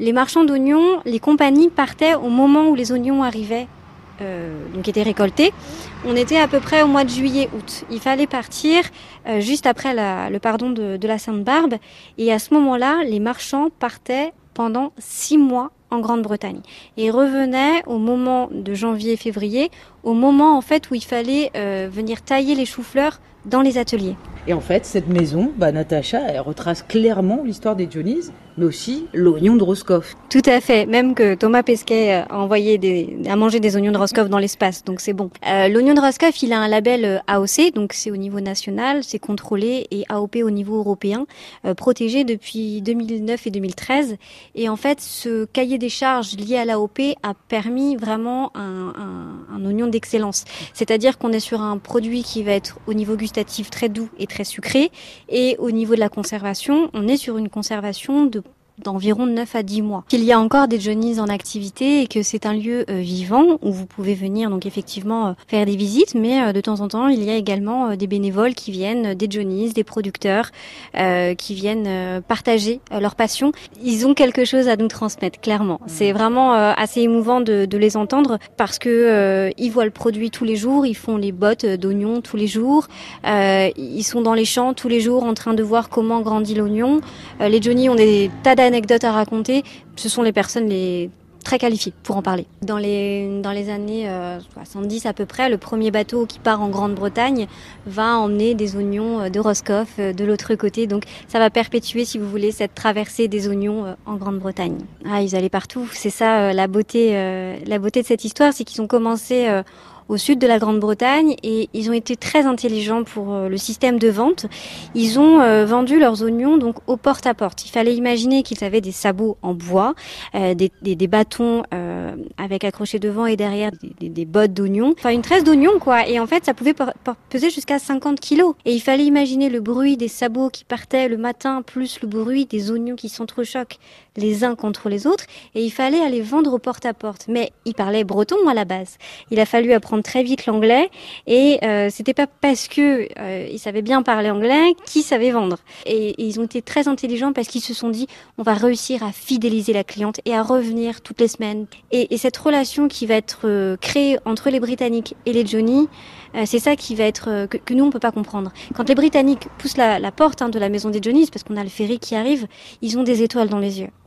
Les marchands d'oignons, les compagnies partaient au moment où les oignons arrivaient, euh, donc étaient récoltés. On était à peu près au mois de juillet-août. Il fallait partir euh, juste après le pardon de, de la Sainte-Barbe. Et à ce moment-là, les marchands partaient pendant six mois en Grande-Bretagne et revenaient au moment de janvier-février, au moment en fait où il fallait euh, venir tailler les choux-fleurs dans les ateliers. Et en fait, cette maison, bah, Natacha, elle retrace clairement l'histoire des Dionyses, mais aussi l'oignon de Roscoff. Tout à fait, même que Thomas Pesquet a envoyé des, à manger des oignons de Roscoff dans l'espace, donc c'est bon. Euh, L'oignon de Roscoff, il a un label euh, AOC, donc c'est au niveau national, c'est contrôlé, et AOP au niveau européen, euh, protégé depuis 2009 et 2013. Et en fait, ce cahier des charges lié à l'AOP a permis vraiment un, un, un oignon d'excellence. C'est-à-dire qu'on est sur un produit qui va être au niveau gustatif très doux et très sucré, et au niveau de la conservation, on est sur une conservation de d'environ 9 à 10 mois. Qu'il y a encore des Johnny's en activité et que c'est un lieu euh, vivant où vous pouvez venir donc effectivement euh, faire des visites, mais euh, de temps en temps il y a également des bénévoles qui viennent, des Johnny's, des producteurs qui viennent partager leur passion. Ils ont quelque chose à nous transmettre clairement. C'est vraiment assez émouvant de, de, les entendre parce que ils voient le produit tous les jours, ils font les bottes d'oignons tous les jours, ils sont dans les champs tous les jours en train de voir comment grandit l'oignon. les Johnny ont des tas d'anecdotes à raconter, ce sont les personnes les très qualifiées pour en parler. Dans les, dans les années euh, 70 à peu près, le premier bateau qui part en Grande-Bretagne va emmener des oignons de Roscoff de l'autre côté. Donc ça va perpétuer, si vous voulez, cette traversée des oignons en Grande-Bretagne. Ah, ils allaient partout. C'est ça la beauté, la beauté de cette histoire, c'est qu'ils ont commencé au sud de la Grande-Bretagne et ils ont été très intelligents pour euh, le système de vente. Ils ont euh, vendu leurs oignons donc au porte-à-porte. Il fallait imaginer qu'ils avaient des sabots en bois, euh, des, des, des, bâtons euh, avec accrochés devant et derrière des, des bottes d'oignons, enfin une tresse d'oignons quoi. Et en fait, ça pouvait peser jusqu'à 50 kilos. Et il fallait imaginer le bruit des sabots qui partaient le matin plus le bruit des oignons qui s'entrechoquent les uns contre les autres. Et il fallait aller vendre au porte-à-porte. Mais ils parlaient breton à la base. Il a fallu apprendre très vite l'anglais et euh, c'était pas parce que euh, ils savaient bien parler anglais qu'ils savaient vendre. Et, ils ont été très intelligents parce qu'ils se sont dit on va réussir à fidéliser la cliente et à revenir toutes les semaines. Et, et cette relation qui va être euh, créée entre les Britanniques et les Johnny, c'est ça qui va être que, nous on peut pas comprendre. Quand les Britanniques poussent la, porte hein, de la maison des Johnny's parce qu'on a le ferry qui arrive, ils ont des étoiles dans les yeux.